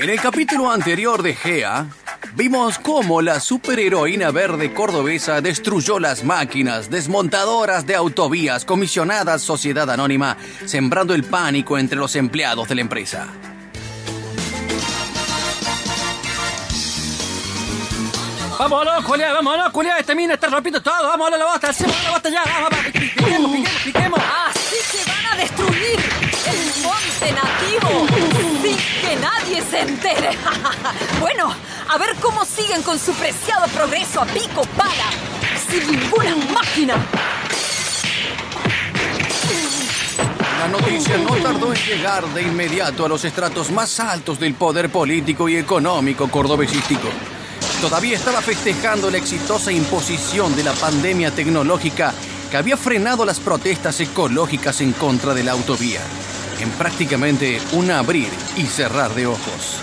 En el capítulo anterior de Gea, vimos cómo la superheroína verde cordobesa destruyó las máquinas desmontadoras de autovías comisionadas Sociedad Anónima, sembrando el pánico entre los empleados de la empresa. Vámonos, Julia, vámonos, Julia, este mina está rompiendo todo, vámonos, la basta, hacemos la basta ya, vamos, vamos, piquemos, piquemos, piquemos. bueno, a ver cómo siguen con su preciado progreso a pico pala, sin ninguna máquina. La noticia no tardó en llegar de inmediato a los estratos más altos del poder político y económico cordobesístico. Todavía estaba festejando la exitosa imposición de la pandemia tecnológica que había frenado las protestas ecológicas en contra de la autovía. En prácticamente un abrir y cerrar de ojos.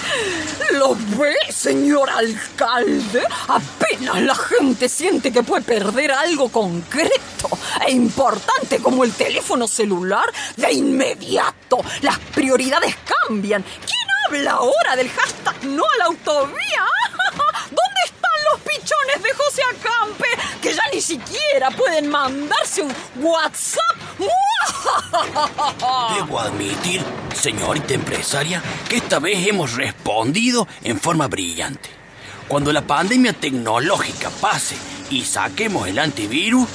¿Lo ve, señor alcalde? Apenas la gente siente que puede perder algo concreto e importante como el teléfono celular, de inmediato las prioridades cambian. ¿Quién habla ahora del hashtag no a la autovía? ¿Dónde están los pichones de José Acampe que ya ni siquiera pueden mandarse un WhatsApp? Debo admitir, señorita empresaria, que esta vez hemos respondido en forma brillante. Cuando la pandemia tecnológica pase y saquemos el antivirus,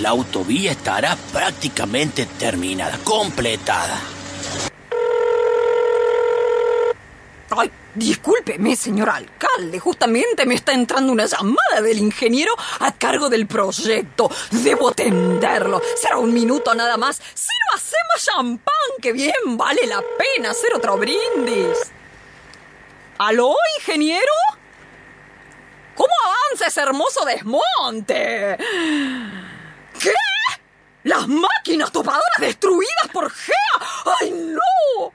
la autovía estará prácticamente terminada, completada. Ay, discúlpeme, señor alcalde. Justamente me está entrando una llamada del ingeniero a cargo del proyecto. Debo atenderlo. Será un minuto nada más. Sírvase más champán, que bien vale la pena hacer otro brindis. ¿Aló, ingeniero? ¿Cómo avanza ese hermoso desmonte? ¿Qué? ¿Las máquinas topadoras destruidas por Gea? ¡Ay, no! ¡No!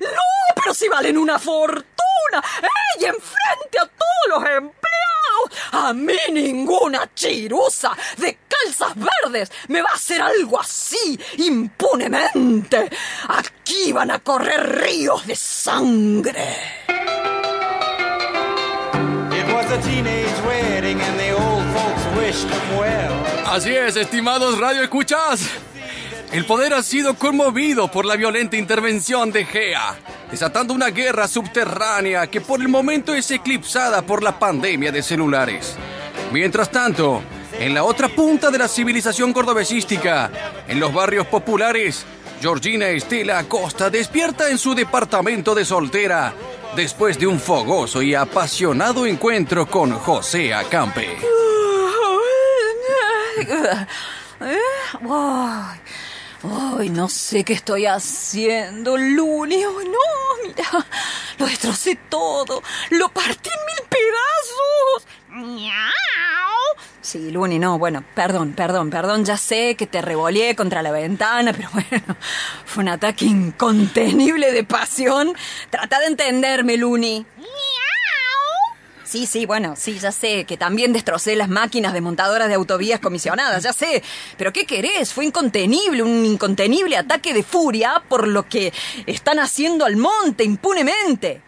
¡No! ¡Pero si valen una fortuna! ¡Ey! ¡Enfrente a todos los empleados! A mí ninguna chirusa de calzas verdes me va a hacer algo así impunemente. Aquí van a correr ríos de sangre. It was a teenage wedding and the old folks wished them well. Así es, estimados radioescuchas. El poder ha sido conmovido por la violenta intervención de Gea, desatando una guerra subterránea que por el momento es eclipsada por la pandemia de celulares. Mientras tanto, en la otra punta de la civilización cordobesística, en los barrios populares, Georgina Estela Acosta despierta en su departamento de soltera después de un fogoso y apasionado encuentro con José Acampe. Ay, no sé qué estoy haciendo, Luni. Ay, no, mira, lo destrocé todo. Lo partí en mil pedazos. Miau. Sí, Luni, no, bueno, perdón, perdón, perdón, ya sé que te revoleé contra la ventana, pero bueno, fue un ataque incontenible de pasión. Trata de entenderme, Luni. Sí, sí, bueno, sí, ya sé que también destrocé las máquinas desmontadoras de autovías comisionadas, ya sé. Pero ¿qué querés? Fue incontenible, un incontenible ataque de furia por lo que están haciendo al monte impunemente.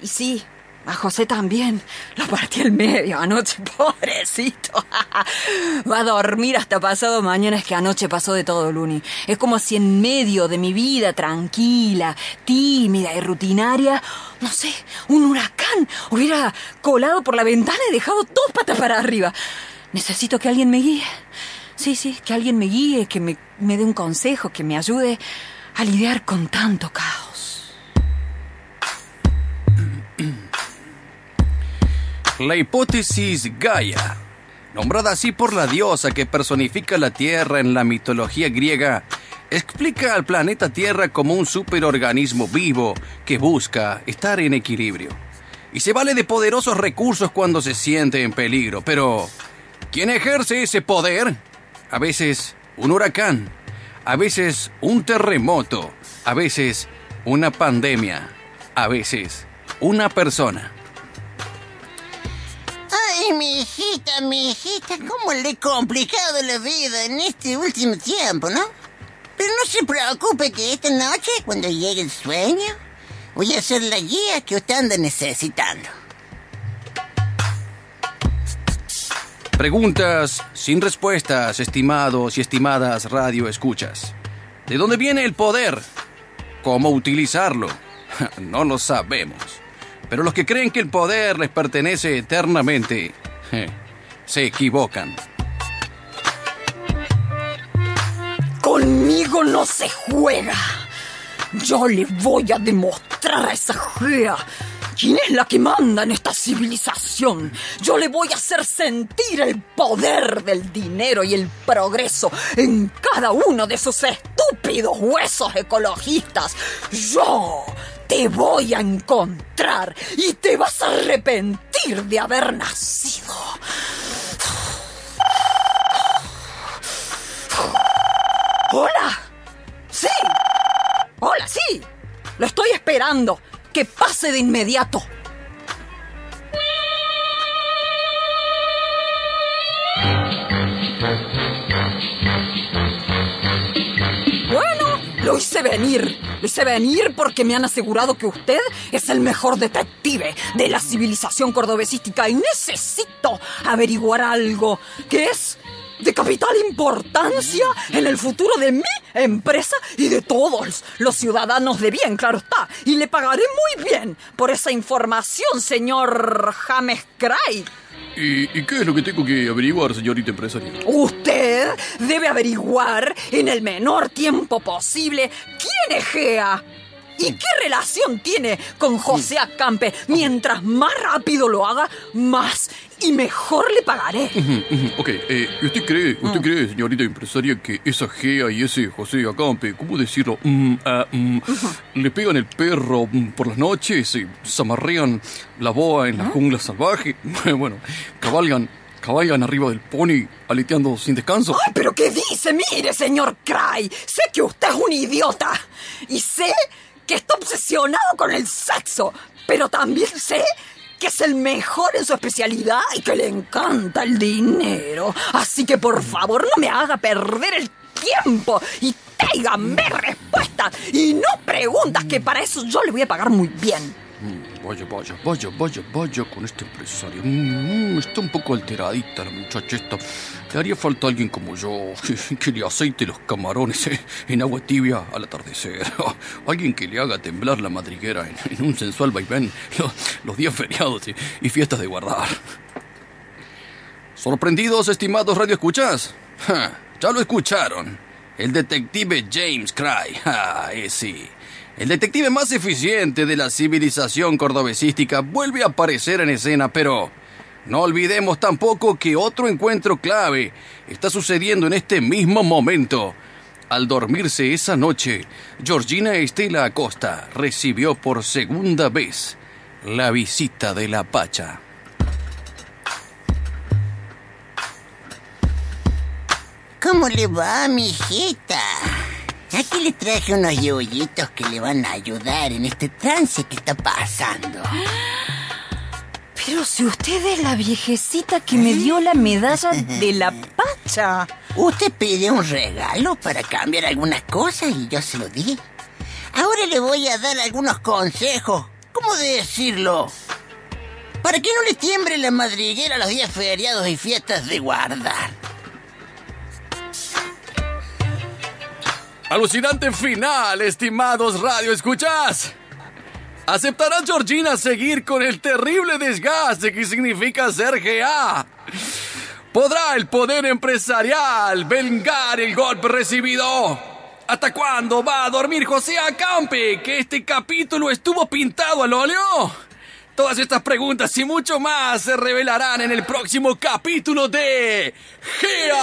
Y sí, a José también. Lo partí al medio anoche, pobrecito. Va a dormir hasta pasado mañana. Es que anoche pasó de todo, Luni. Es como si en medio de mi vida tranquila, tímida y rutinaria, no sé, un huracán hubiera colado por la ventana y dejado dos patas para arriba. Necesito que alguien me guíe. Sí, sí, que alguien me guíe, que me, me dé un consejo, que me ayude a lidiar con tanto caos. La hipótesis Gaia, nombrada así por la diosa que personifica la tierra en la mitología griega, explica al planeta Tierra como un superorganismo vivo que busca estar en equilibrio. Y se vale de poderosos recursos cuando se siente en peligro, pero ¿quién ejerce ese poder? A veces un huracán, a veces un terremoto, a veces una pandemia, a veces una persona. Ay, mi hijita, mi hijita, cómo le he complicado la vida en este último tiempo, ¿no? Pero no se preocupe que esta noche, cuando llegue el sueño, voy a ser la guía que usted anda necesitando. Preguntas sin respuestas, estimados y estimadas radio escuchas. ¿De dónde viene el poder? ¿Cómo utilizarlo? No lo sabemos. Pero los que creen que el poder les pertenece eternamente, se equivocan. Conmigo no se juega. Yo le voy a demostrar a esa gea quién es la que manda en esta civilización. Yo le voy a hacer sentir el poder del dinero y el progreso en cada uno de sus estúpidos huesos ecologistas. Yo te voy a encontrar y te vas a arrepentir de haber nacido. Hola. Sí. Hola, sí. Lo estoy esperando. Que pase de inmediato. Bueno, lo hice venir. Lo hice venir porque me han asegurado que usted es el mejor detective de la civilización cordobesística y necesito averiguar algo que es de capital importancia en el futuro de mi empresa y de todos los ciudadanos de bien, claro está. Y le pagaré muy bien por esa información, señor James Cray. ¿Y, ¿Y, qué es lo que tengo que averiguar, señorita empresaria? Usted debe averiguar en el menor tiempo posible quién es Gea. ¿Y qué relación tiene con José Acampe? Mientras más rápido lo haga, más y mejor le pagaré. Ok, eh, ¿usted cree, usted cree, señorita empresaria, que esa Gea y ese José Acampe, ¿cómo decirlo? Mm, ah, mm, le pegan el perro mm, por las noches, se zamarrean la boa en la jungla salvaje, bueno, cabalgan cabalgan arriba del pony, aleteando sin descanso. ¡Ay, pero qué dice! Mire, señor Cray, sé que usted es un idiota. Y sé que está obsesionado con el sexo, pero también sé que es el mejor en su especialidad y que le encanta el dinero. Así que por favor no me haga perder el tiempo y tráigame respuestas y no preguntas que para eso yo le voy a pagar muy bien. Vaya, vaya, vaya, vaya, vaya con este empresario. Mm, está un poco alteradita la muchacha esta. Le haría falta alguien como yo, que le aceite los camarones eh, en agua tibia al atardecer. Alguien que le haga temblar la madriguera en, un sensual vaivén los, días feriados y, fiestas de guardar. ¿Sorprendidos, estimados radioescuchas? ya lo escucharon. El detective James Cry. Ah, sí. El detective más eficiente de la civilización cordobesística vuelve a aparecer en escena, pero no olvidemos tampoco que otro encuentro clave está sucediendo en este mismo momento. Al dormirse esa noche, Georgina Estela Acosta recibió por segunda vez la visita de la Pacha. ¿Cómo le va, mi hijita? Aquí le traje unos yoyitos que le van a ayudar en este trance que está pasando. Pero si usted es la viejecita que me dio la medalla de la pacha. Usted pidió un regalo para cambiar algunas cosas y yo se lo di. Ahora le voy a dar algunos consejos. ¿Cómo decirlo? Para que no le tiembre la madriguera los días feriados y fiestas de guardar. Alucinante final, estimados radio escuchas. ¿Aceptará Georgina seguir con el terrible desgaste que significa ser GA? ¿Podrá el poder empresarial vengar el golpe recibido? ¿Hasta cuándo va a dormir José Acampe, que este capítulo estuvo pintado al óleo? Todas estas preguntas y mucho más se revelarán en el próximo capítulo de GEA.